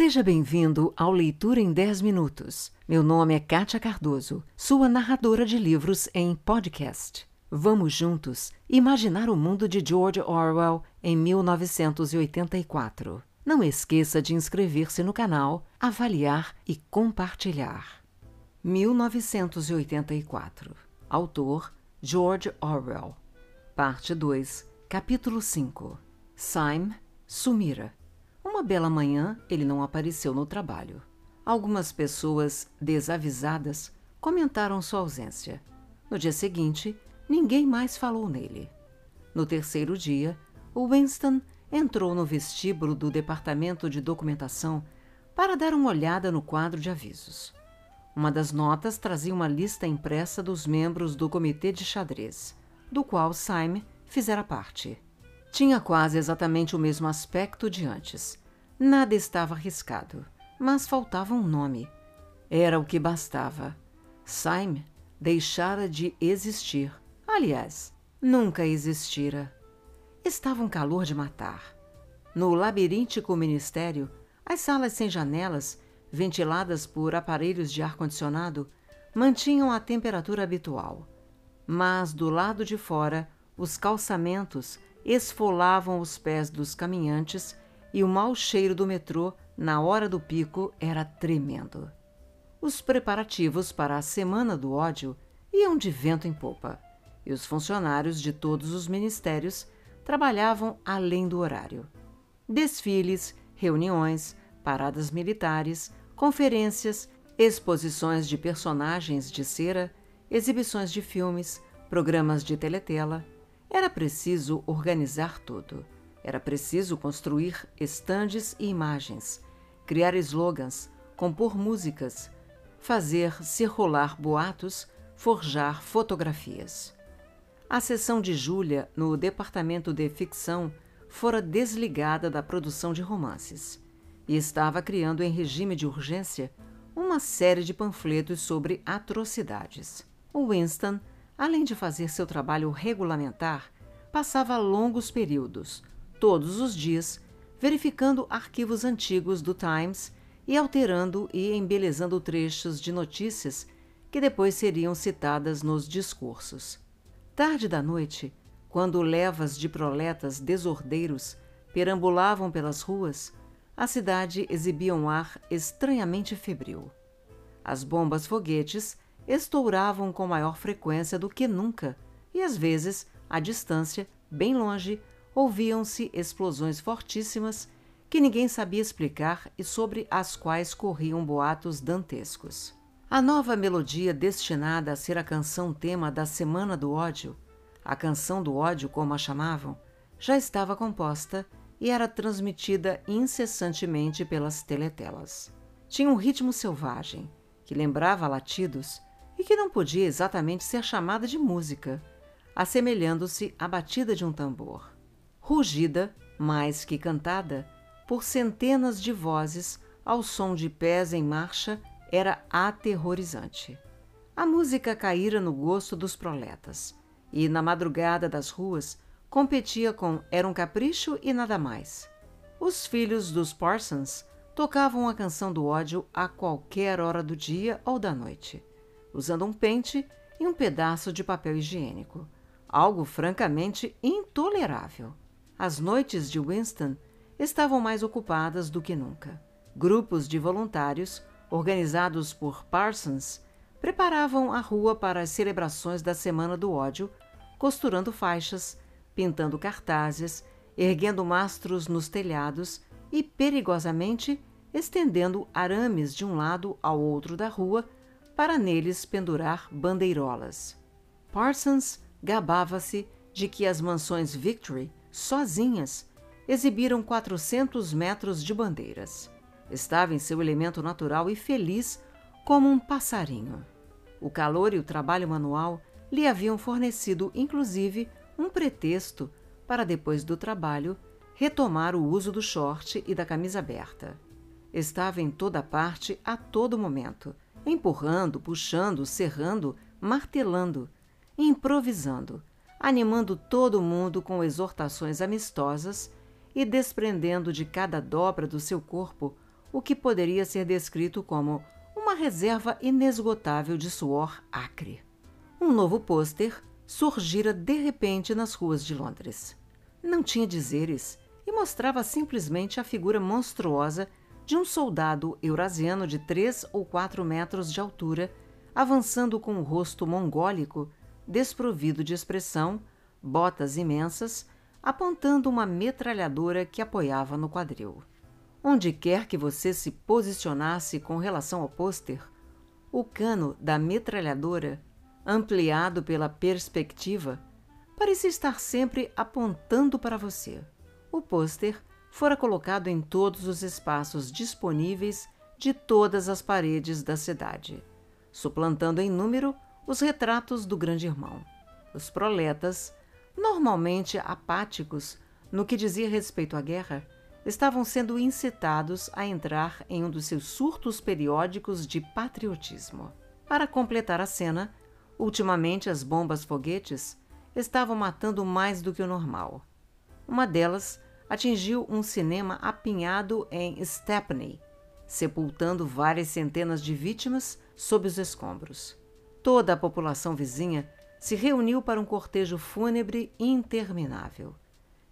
Seja bem-vindo ao Leitura em 10 Minutos. Meu nome é Kátia Cardoso, sua narradora de livros em podcast. Vamos juntos imaginar o mundo de George Orwell em 1984. Não esqueça de inscrever-se no canal, avaliar e compartilhar. 1984. Autor George Orwell. Parte 2, Capítulo 5. Syme sumira. Uma bela manhã, ele não apareceu no trabalho. Algumas pessoas desavisadas comentaram sua ausência. No dia seguinte, ninguém mais falou nele. No terceiro dia, Winston entrou no vestíbulo do departamento de documentação para dar uma olhada no quadro de avisos. Uma das notas trazia uma lista impressa dos membros do comitê de xadrez, do qual Syme fizera parte. Tinha quase exatamente o mesmo aspecto de antes. Nada estava arriscado, mas faltava um nome. Era o que bastava. Syme deixara de existir. Aliás, nunca existira. Estava um calor de matar. No labiríntico ministério, as salas sem janelas, ventiladas por aparelhos de ar-condicionado, mantinham a temperatura habitual. Mas do lado de fora, os calçamentos esfolavam os pés dos caminhantes e o mau cheiro do metrô na hora do pico era tremendo. Os preparativos para a Semana do Ódio iam de vento em popa, e os funcionários de todos os ministérios trabalhavam além do horário. Desfiles, reuniões, paradas militares, conferências, exposições de personagens de cera, exibições de filmes, programas de teletela, era preciso organizar tudo. Era preciso construir estandes e imagens, criar slogans, compor músicas, fazer circular boatos, forjar fotografias. A sessão de Júlia no departamento de ficção fora desligada da produção de romances e estava criando em regime de urgência uma série de panfletos sobre atrocidades. Winston além de fazer seu trabalho regulamentar, passava longos períodos, todos os dias, verificando arquivos antigos do Times e alterando e embelezando trechos de notícias que depois seriam citadas nos discursos. Tarde da noite, quando levas de proletas desordeiros perambulavam pelas ruas, a cidade exibia um ar estranhamente febril. As bombas foguetes estouravam com maior frequência do que nunca, e às vezes, à distância, bem longe, ouviam-se explosões fortíssimas que ninguém sabia explicar e sobre as quais corriam boatos dantescos. A nova melodia destinada a ser a canção tema da Semana do Ódio, a canção do ódio como a chamavam, já estava composta e era transmitida incessantemente pelas teletelas. Tinha um ritmo selvagem, que lembrava latidos e que não podia exatamente ser chamada de música, assemelhando-se à batida de um tambor. Rugida, mais que cantada, por centenas de vozes ao som de pés em marcha, era aterrorizante. A música caíra no gosto dos proletas e, na madrugada das ruas, competia com Era um Capricho e nada mais. Os filhos dos Parsons tocavam a canção do ódio a qualquer hora do dia ou da noite usando um pente e um pedaço de papel higiênico. Algo francamente intolerável. As noites de Winston estavam mais ocupadas do que nunca. Grupos de voluntários, organizados por Parsons, preparavam a rua para as celebrações da Semana do Ódio, costurando faixas, pintando cartazes, erguendo mastros nos telhados e, perigosamente, estendendo arames de um lado ao outro da rua para neles pendurar bandeirolas. Parsons gabava-se de que as mansões Victory, sozinhas, exibiram 400 metros de bandeiras. Estava em seu elemento natural e feliz como um passarinho. O calor e o trabalho manual lhe haviam fornecido, inclusive, um pretexto para, depois do trabalho, retomar o uso do short e da camisa aberta. Estava em toda parte a todo momento, empurrando, puxando, serrando, martelando, improvisando, animando todo mundo com exortações amistosas e desprendendo de cada dobra do seu corpo o que poderia ser descrito como uma reserva inesgotável de suor acre. Um novo pôster surgira de repente nas ruas de Londres. Não tinha dizeres e mostrava simplesmente a figura monstruosa de um soldado eurasiano de três ou quatro metros de altura, avançando com o rosto mongólico, desprovido de expressão, botas imensas, apontando uma metralhadora que apoiava no quadril. Onde quer que você se posicionasse com relação ao pôster, o cano da metralhadora, ampliado pela perspectiva, parecia estar sempre apontando para você. O pôster fora colocado em todos os espaços disponíveis de todas as paredes da cidade, suplantando em número os retratos do Grande Irmão. Os proletas, normalmente apáticos no que dizia respeito à guerra, estavam sendo incitados a entrar em um dos seus surtos periódicos de patriotismo. Para completar a cena, ultimamente as bombas foguetes estavam matando mais do que o normal. Uma delas atingiu um cinema apinhado em Stepney, sepultando várias centenas de vítimas sob os escombros. Toda a população vizinha se reuniu para um cortejo fúnebre interminável,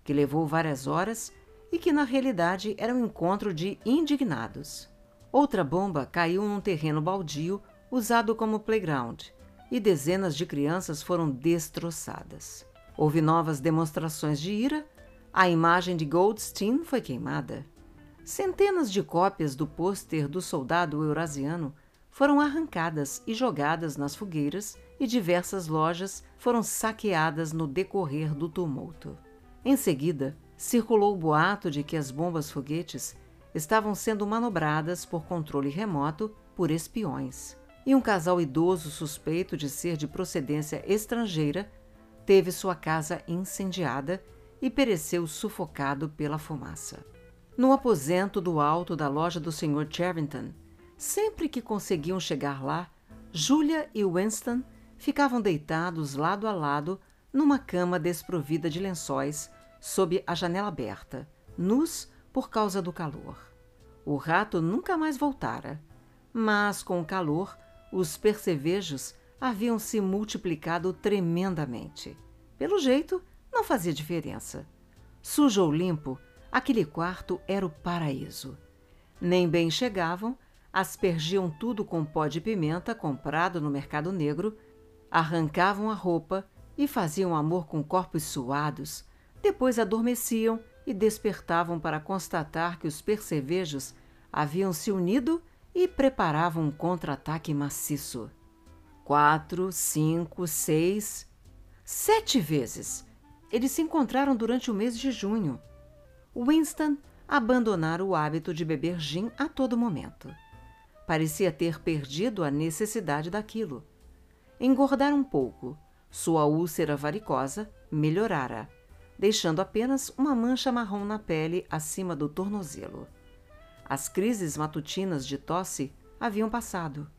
que levou várias horas e que na realidade era um encontro de indignados. Outra bomba caiu num terreno baldio usado como playground e dezenas de crianças foram destroçadas. Houve novas demonstrações de ira a imagem de Goldstein foi queimada. Centenas de cópias do pôster do soldado eurasiano foram arrancadas e jogadas nas fogueiras e diversas lojas foram saqueadas no decorrer do tumulto. Em seguida, circulou o boato de que as bombas foguetes estavam sendo manobradas por controle remoto por espiões. E um casal idoso suspeito de ser de procedência estrangeira teve sua casa incendiada e pereceu sufocado pela fumaça. No aposento do alto da loja do Sr. Charrington, sempre que conseguiam chegar lá, Julia e Winston ficavam deitados lado a lado numa cama desprovida de lençóis sob a janela aberta, nus por causa do calor. O rato nunca mais voltara, mas com o calor, os percevejos haviam se multiplicado tremendamente. Pelo jeito, não fazia diferença. Sujo ou limpo, aquele quarto era o paraíso. Nem bem chegavam, aspergiam tudo com pó de pimenta comprado no mercado negro, arrancavam a roupa e faziam amor com corpos suados, depois adormeciam e despertavam para constatar que os percevejos haviam se unido e preparavam um contra-ataque maciço. Quatro, cinco, seis, sete vezes eles se encontraram durante o mês de junho. Winston abandonara o hábito de beber gin a todo momento. Parecia ter perdido a necessidade daquilo. Engordara um pouco, sua úlcera varicosa melhorara, deixando apenas uma mancha marrom na pele acima do tornozelo. As crises matutinas de tosse haviam passado.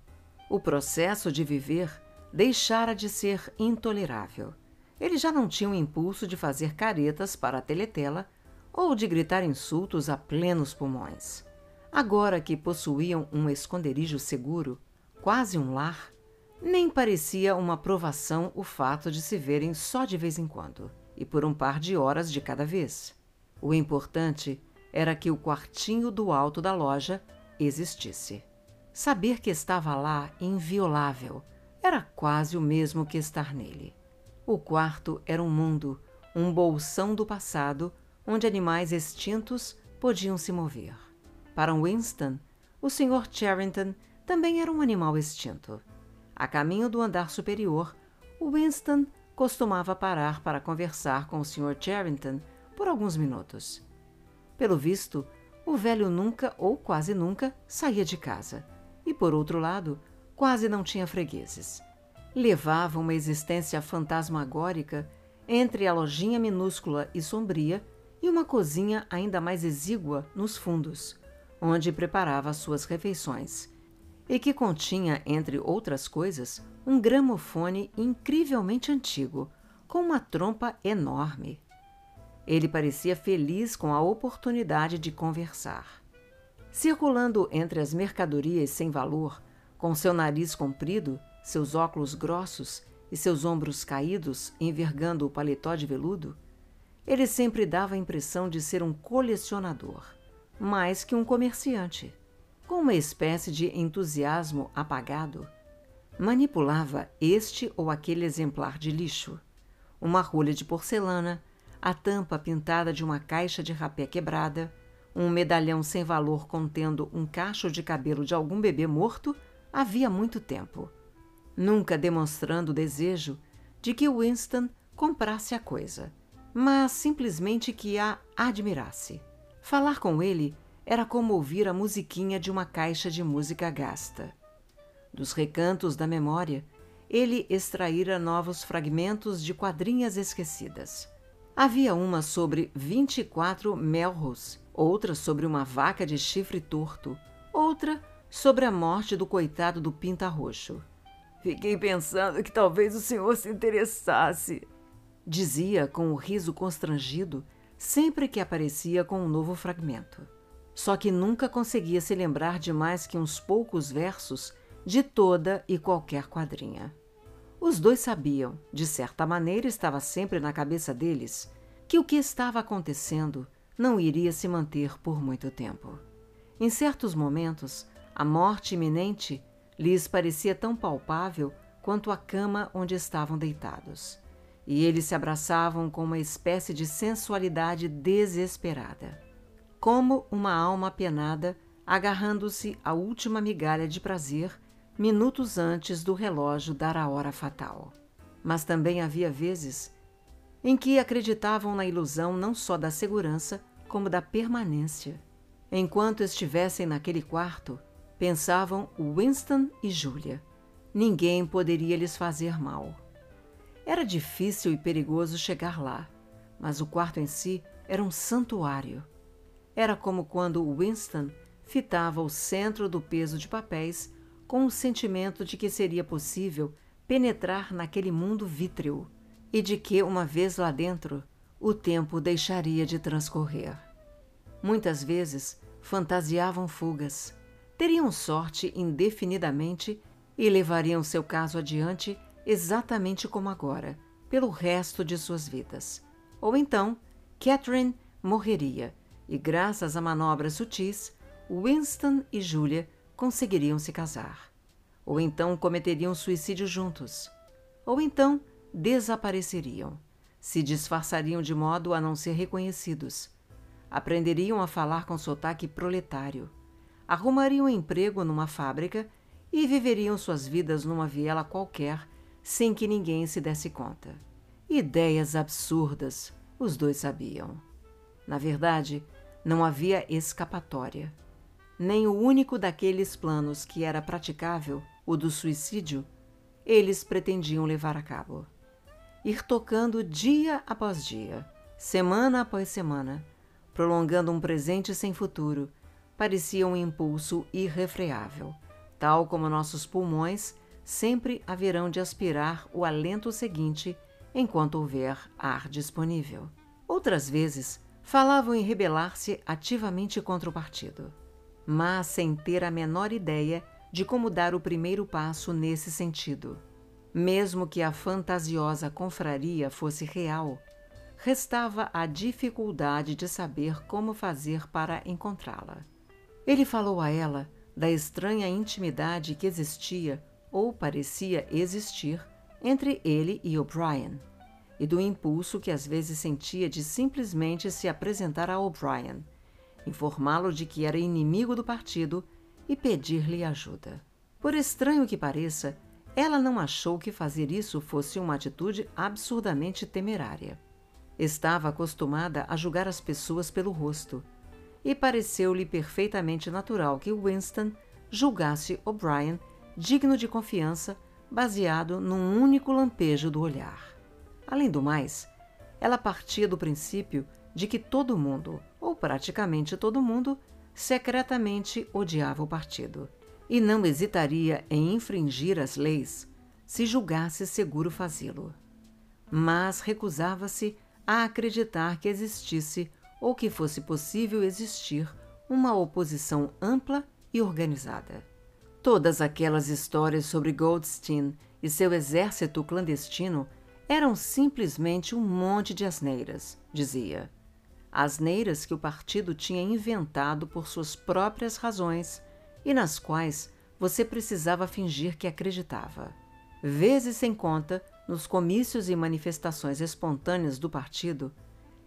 O processo de viver deixara de ser intolerável. Ele já não tinha o impulso de fazer caretas para a teletela ou de gritar insultos a plenos pulmões. Agora que possuíam um esconderijo seguro, quase um lar, nem parecia uma provação o fato de se verem só de vez em quando e por um par de horas de cada vez. O importante era que o quartinho do alto da loja existisse. Saber que estava lá inviolável era quase o mesmo que estar nele. O quarto era um mundo, um bolsão do passado, onde animais extintos podiam se mover. Para Winston, o Sr. Charrington também era um animal extinto. A caminho do andar superior, Winston costumava parar para conversar com o Sr. Charrington por alguns minutos. Pelo visto, o velho nunca ou quase nunca saía de casa e, por outro lado, quase não tinha fregueses levava uma existência fantasmagórica entre a lojinha minúscula e sombria e uma cozinha ainda mais exígua nos fundos, onde preparava suas refeições, e que continha, entre outras coisas, um gramofone incrivelmente antigo, com uma trompa enorme. Ele parecia feliz com a oportunidade de conversar. Circulando entre as mercadorias sem valor, com seu nariz comprido, seus óculos grossos e seus ombros caídos, envergando o paletó de veludo, ele sempre dava a impressão de ser um colecionador, mais que um comerciante. Com uma espécie de entusiasmo apagado, manipulava este ou aquele exemplar de lixo, uma rolha de porcelana, a tampa pintada de uma caixa de rapé quebrada, um medalhão sem valor contendo um cacho de cabelo de algum bebê morto havia muito tempo, nunca demonstrando desejo de que Winston comprasse a coisa, mas simplesmente que a admirasse. Falar com ele era como ouvir a musiquinha de uma caixa de música gasta. Dos recantos da memória, ele extraíra novos fragmentos de quadrinhas esquecidas. Havia uma sobre 24 Melrose, outra sobre uma vaca de chifre torto, outra sobre a morte do coitado do Pinta Roxo. Fiquei pensando que talvez o senhor se interessasse, dizia com o riso constrangido sempre que aparecia com um novo fragmento. Só que nunca conseguia se lembrar de mais que uns poucos versos de toda e qualquer quadrinha. Os dois sabiam, de certa maneira estava sempre na cabeça deles, que o que estava acontecendo não iria se manter por muito tempo. Em certos momentos, a morte iminente lhes parecia tão palpável quanto a cama onde estavam deitados, e eles se abraçavam com uma espécie de sensualidade desesperada, como uma alma penada agarrando-se à última migalha de prazer minutos antes do relógio dar a hora fatal. Mas também havia vezes em que acreditavam na ilusão não só da segurança, como da permanência. Enquanto estivessem naquele quarto, pensavam Winston e Julia. Ninguém poderia lhes fazer mal. Era difícil e perigoso chegar lá, mas o quarto em si era um santuário. Era como quando Winston fitava o centro do peso de papéis com o sentimento de que seria possível penetrar naquele mundo vítreo e de que, uma vez lá dentro, o tempo deixaria de transcorrer. Muitas vezes fantasiavam fugas, teriam sorte indefinidamente e levariam seu caso adiante exatamente como agora, pelo resto de suas vidas. Ou então, Catherine morreria e, graças a manobras sutis, Winston e Julia conseguiriam se casar. Ou então cometeriam suicídio juntos. Ou então desapareceriam, se disfarçariam de modo a não ser reconhecidos. Aprenderiam a falar com sotaque proletário arrumariam um emprego numa fábrica e viveriam suas vidas numa viela qualquer sem que ninguém se desse conta. Ideias absurdas, os dois sabiam. Na verdade, não havia escapatória. Nem o único daqueles planos que era praticável, o do suicídio, eles pretendiam levar a cabo. Ir tocando dia após dia, semana após semana, prolongando um presente sem futuro parecia um impulso irrefreável, tal como nossos pulmões sempre haverão de aspirar o alento seguinte enquanto houver ar disponível. Outras vezes, falavam em rebelar-se ativamente contra o partido, mas sem ter a menor ideia de como dar o primeiro passo nesse sentido. Mesmo que a fantasiosa confraria fosse real, restava a dificuldade de saber como fazer para encontrá-la. Ele falou a ela da estranha intimidade que existia ou parecia existir entre ele e O'Brien, e do impulso que às vezes sentia de simplesmente se apresentar a O'Brien, informá-lo de que era inimigo do partido e pedir-lhe ajuda. Por estranho que pareça, ela não achou que fazer isso fosse uma atitude absurdamente temerária. Estava acostumada a julgar as pessoas pelo rosto e pareceu-lhe perfeitamente natural que Winston julgasse O'Brien digno de confiança baseado num único lampejo do olhar. Além do mais, ela partia do princípio de que todo mundo, ou praticamente todo mundo, secretamente odiava o partido e não hesitaria em infringir as leis se julgasse seguro fazê-lo. Mas recusava-se a acreditar que existisse ou que fosse possível existir uma oposição ampla e organizada. Todas aquelas histórias sobre Goldstein e seu exército clandestino eram simplesmente um monte de asneiras, dizia. Asneiras que o partido tinha inventado por suas próprias razões e nas quais você precisava fingir que acreditava. Vezes sem conta, nos comícios e manifestações espontâneas do partido,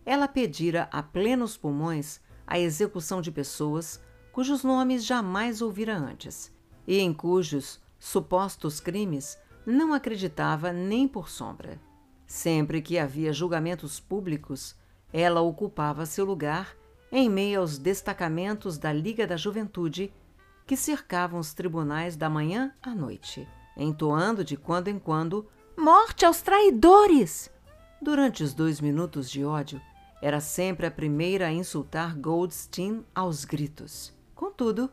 ela pedira a plenos pulmões a execução de pessoas cujos nomes jamais ouvira antes e em cujos supostos crimes não acreditava nem por sombra. Sempre que havia julgamentos públicos, ela ocupava seu lugar em meio aos destacamentos da Liga da Juventude que cercavam os tribunais da manhã à noite, entoando de quando em quando Morte aos traidores! Durante os dois minutos de ódio, era sempre a primeira a insultar Goldstein aos gritos. Contudo,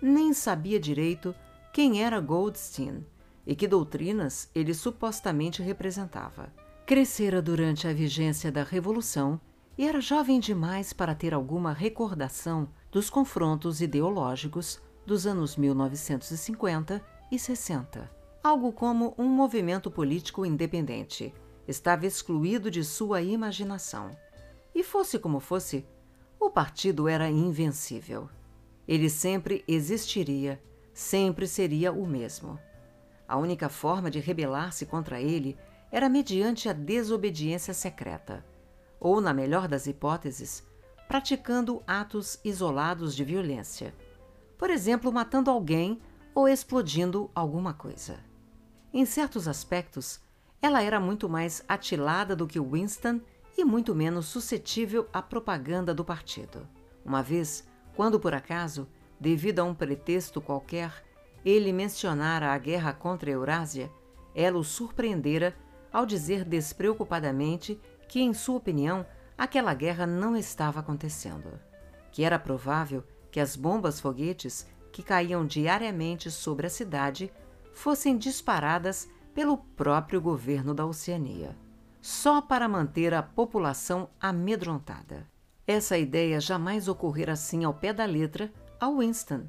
nem sabia direito quem era Goldstein e que doutrinas ele supostamente representava. Crescera durante a vigência da Revolução e era jovem demais para ter alguma recordação dos confrontos ideológicos dos anos 1950 e 60. Algo como um movimento político independente. Estava excluído de sua imaginação. E fosse como fosse, o partido era invencível. Ele sempre existiria, sempre seria o mesmo. A única forma de rebelar-se contra ele era mediante a desobediência secreta, ou, na melhor das hipóteses, praticando atos isolados de violência por exemplo, matando alguém ou explodindo alguma coisa. Em certos aspectos, ela era muito mais atilada do que Winston e muito menos suscetível à propaganda do partido. Uma vez, quando por acaso, devido a um pretexto qualquer, ele mencionara a guerra contra a Eurásia, ela o surpreendera ao dizer despreocupadamente que, em sua opinião, aquela guerra não estava acontecendo, que era provável que as bombas foguetes que caíam diariamente sobre a cidade fossem disparadas pelo próprio governo da Oceania, só para manter a população amedrontada. Essa ideia jamais ocorrera assim ao pé da letra a Winston.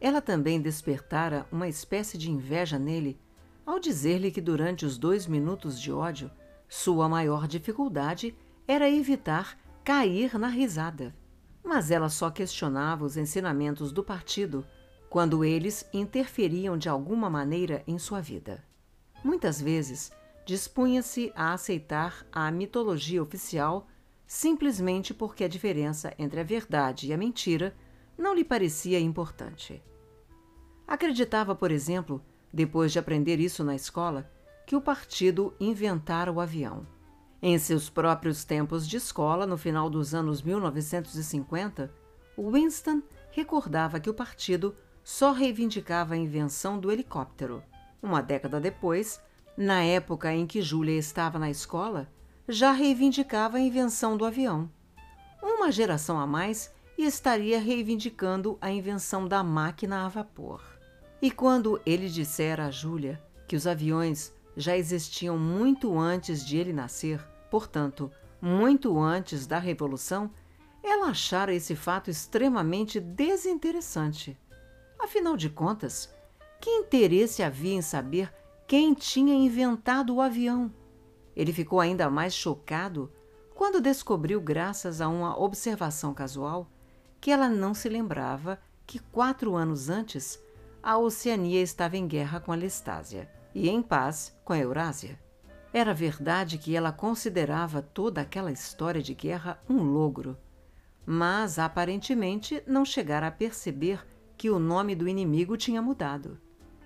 Ela também despertara uma espécie de inveja nele ao dizer-lhe que durante os dois minutos de ódio, sua maior dificuldade era evitar cair na risada mas ela só questionava os ensinamentos do partido quando eles interferiam de alguma maneira em sua vida. Muitas vezes, dispunha-se a aceitar a mitologia oficial simplesmente porque a diferença entre a verdade e a mentira não lhe parecia importante. Acreditava, por exemplo, depois de aprender isso na escola, que o partido inventara o avião. Em seus próprios tempos de escola, no final dos anos 1950, Winston recordava que o partido só reivindicava a invenção do helicóptero. Uma década depois, na época em que Julia estava na escola, já reivindicava a invenção do avião. Uma geração a mais estaria reivindicando a invenção da máquina a vapor. E quando ele dissera a Julia que os aviões já existiam muito antes de ele nascer, portanto, muito antes da Revolução, ela achara esse fato extremamente desinteressante. Afinal de contas, que interesse havia em saber quem tinha inventado o avião? Ele ficou ainda mais chocado quando descobriu, graças a uma observação casual, que ela não se lembrava que quatro anos antes a Oceania estava em guerra com a Lestásia e em paz com a Eurásia. Era verdade que ela considerava toda aquela história de guerra um logro, mas aparentemente não chegara a perceber que o nome do inimigo tinha mudado.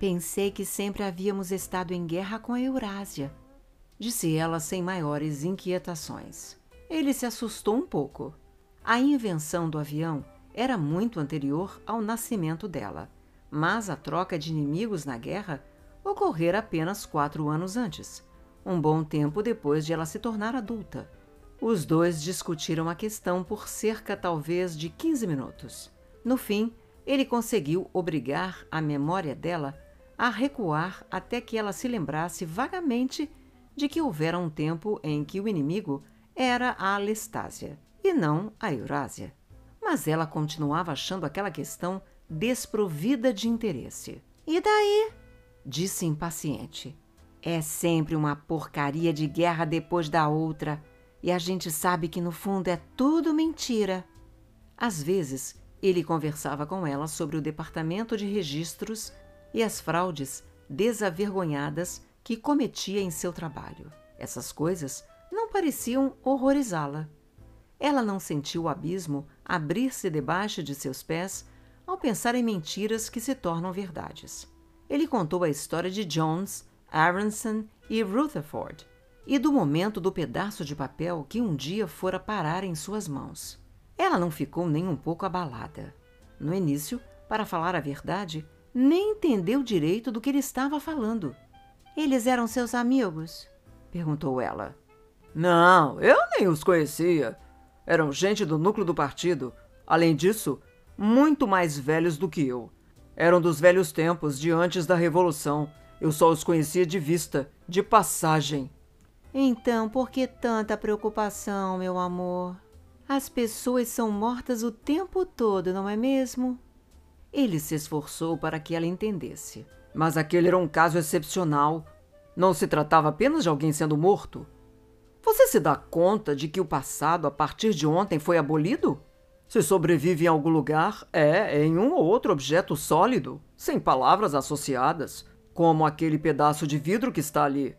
Pensei que sempre havíamos estado em guerra com a Eurásia, disse ela sem maiores inquietações. Ele se assustou um pouco. A invenção do avião era muito anterior ao nascimento dela, mas a troca de inimigos na guerra ocorrera apenas quatro anos antes, um bom tempo depois de ela se tornar adulta. Os dois discutiram a questão por cerca talvez de 15 minutos. No fim, ele conseguiu obrigar a memória dela a recuar até que ela se lembrasse vagamente de que houvera um tempo em que o inimigo era a Lestásia e não a Eurásia. Mas ela continuava achando aquela questão desprovida de interesse. E daí? Disse impaciente. É sempre uma porcaria de guerra depois da outra, e a gente sabe que no fundo é tudo mentira. Às vezes, ele conversava com ela sobre o departamento de registros e as fraudes desavergonhadas que cometia em seu trabalho. Essas coisas não pareciam horrorizá-la. Ela não sentiu o abismo abrir-se debaixo de seus pés ao pensar em mentiras que se tornam verdades. Ele contou a história de Jones, Aronson e Rutherford e do momento do pedaço de papel que um dia fora parar em suas mãos. Ela não ficou nem um pouco abalada. No início, para falar a verdade, nem entendeu direito do que ele estava falando. Eles eram seus amigos? perguntou ela. Não, eu nem os conhecia. Eram gente do núcleo do partido. Além disso, muito mais velhos do que eu. Eram dos velhos tempos, de antes da Revolução. Eu só os conhecia de vista, de passagem. Então, por que tanta preocupação, meu amor? As pessoas são mortas o tempo todo, não é mesmo? Ele se esforçou para que ela entendesse. Mas aquele era um caso excepcional. Não se tratava apenas de alguém sendo morto. Você se dá conta de que o passado, a partir de ontem, foi abolido? Se sobrevive em algum lugar, é em um ou outro objeto sólido, sem palavras associadas, como aquele pedaço de vidro que está ali.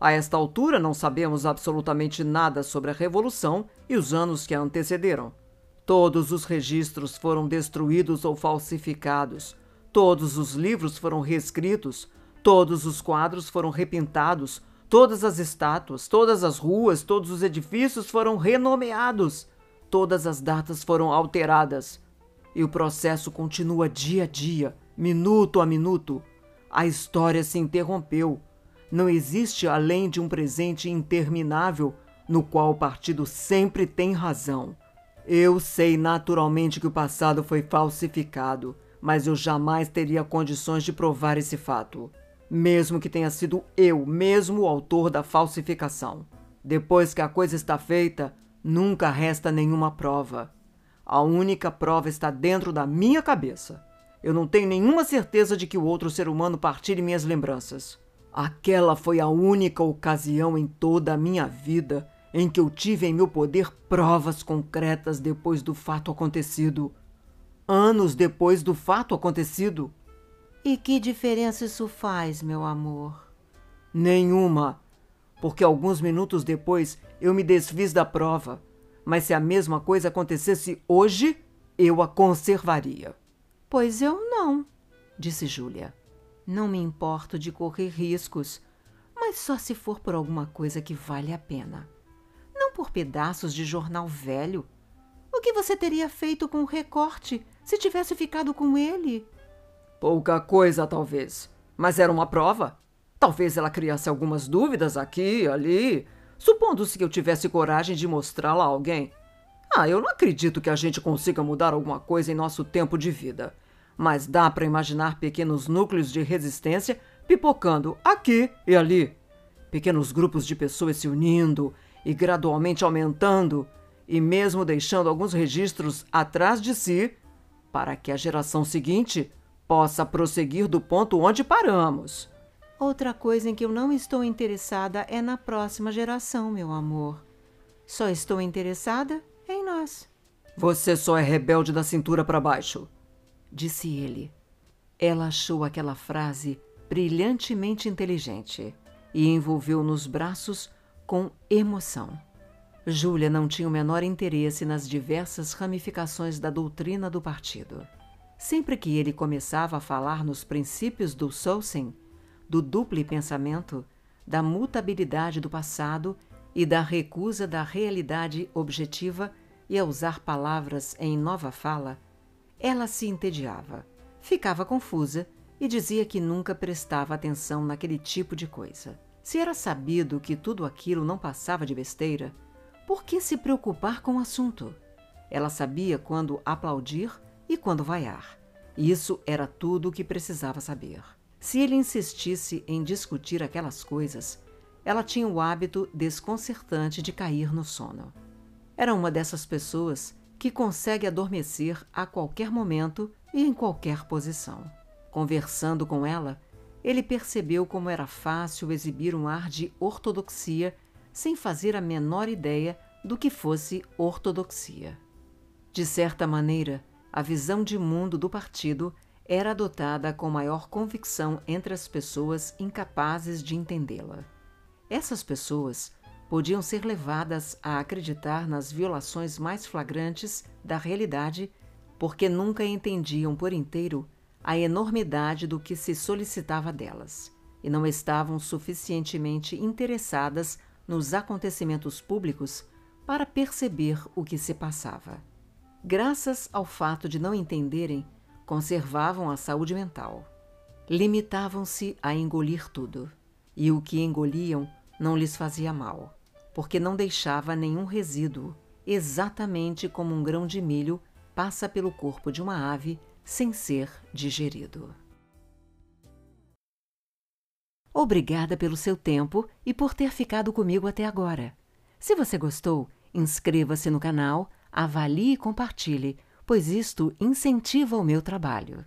A esta altura, não sabemos absolutamente nada sobre a Revolução e os anos que a antecederam. Todos os registros foram destruídos ou falsificados. Todos os livros foram reescritos. Todos os quadros foram repintados. Todas as estátuas, todas as ruas, todos os edifícios foram renomeados. Todas as datas foram alteradas. E o processo continua dia a dia, minuto a minuto. A história se interrompeu não existe além de um presente interminável no qual o partido sempre tem razão. Eu sei naturalmente que o passado foi falsificado, mas eu jamais teria condições de provar esse fato, mesmo que tenha sido eu mesmo o autor da falsificação. Depois que a coisa está feita, nunca resta nenhuma prova. A única prova está dentro da minha cabeça. Eu não tenho nenhuma certeza de que o outro ser humano partilhe minhas lembranças. Aquela foi a única ocasião em toda a minha vida em que eu tive em meu poder provas concretas depois do fato acontecido. Anos depois do fato acontecido. E que diferença isso faz, meu amor? Nenhuma, porque alguns minutos depois eu me desfiz da prova. Mas se a mesma coisa acontecesse hoje, eu a conservaria. Pois eu não, disse Júlia. Não me importo de correr riscos, mas só se for por alguma coisa que vale a pena. Por pedaços de jornal velho. O que você teria feito com o recorte se tivesse ficado com ele? Pouca coisa, talvez. Mas era uma prova. Talvez ela criasse algumas dúvidas aqui ali, supondo-se que eu tivesse coragem de mostrá-la a alguém. Ah, eu não acredito que a gente consiga mudar alguma coisa em nosso tempo de vida mas dá para imaginar pequenos núcleos de resistência pipocando aqui e ali. Pequenos grupos de pessoas se unindo e gradualmente aumentando, e mesmo deixando alguns registros atrás de si, para que a geração seguinte possa prosseguir do ponto onde paramos. Outra coisa em que eu não estou interessada é na próxima geração, meu amor. Só estou interessada em nós. Você só é rebelde da cintura para baixo disse ele. Ela achou aquela frase brilhantemente inteligente e envolveu nos braços com emoção. Júlia não tinha o menor interesse nas diversas ramificações da doutrina do partido. Sempre que ele começava a falar nos princípios do Solsen, do duplo pensamento, da mutabilidade do passado e da recusa da realidade objetiva e a usar palavras em nova fala, ela se entediava, ficava confusa e dizia que nunca prestava atenção naquele tipo de coisa. Se era sabido que tudo aquilo não passava de besteira, por que se preocupar com o assunto? Ela sabia quando aplaudir e quando vaiar. Isso era tudo o que precisava saber. Se ele insistisse em discutir aquelas coisas, ela tinha o hábito desconcertante de cair no sono. Era uma dessas pessoas que consegue adormecer a qualquer momento e em qualquer posição. Conversando com ela, ele percebeu como era fácil exibir um ar de ortodoxia sem fazer a menor ideia do que fosse ortodoxia. De certa maneira, a visão de mundo do partido era adotada com maior convicção entre as pessoas incapazes de entendê-la. Essas pessoas podiam ser levadas a acreditar nas violações mais flagrantes da realidade porque nunca entendiam por inteiro a enormidade do que se solicitava delas e não estavam suficientemente interessadas nos acontecimentos públicos para perceber o que se passava. Graças ao fato de não entenderem, conservavam a saúde mental. Limitavam-se a engolir tudo, e o que engoliam não lhes fazia mal, porque não deixava nenhum resíduo, exatamente como um grão de milho passa pelo corpo de uma ave sem ser digerido. Obrigada pelo seu tempo e por ter ficado comigo até agora. Se você gostou, inscreva-se no canal, avalie e compartilhe, pois isto incentiva o meu trabalho.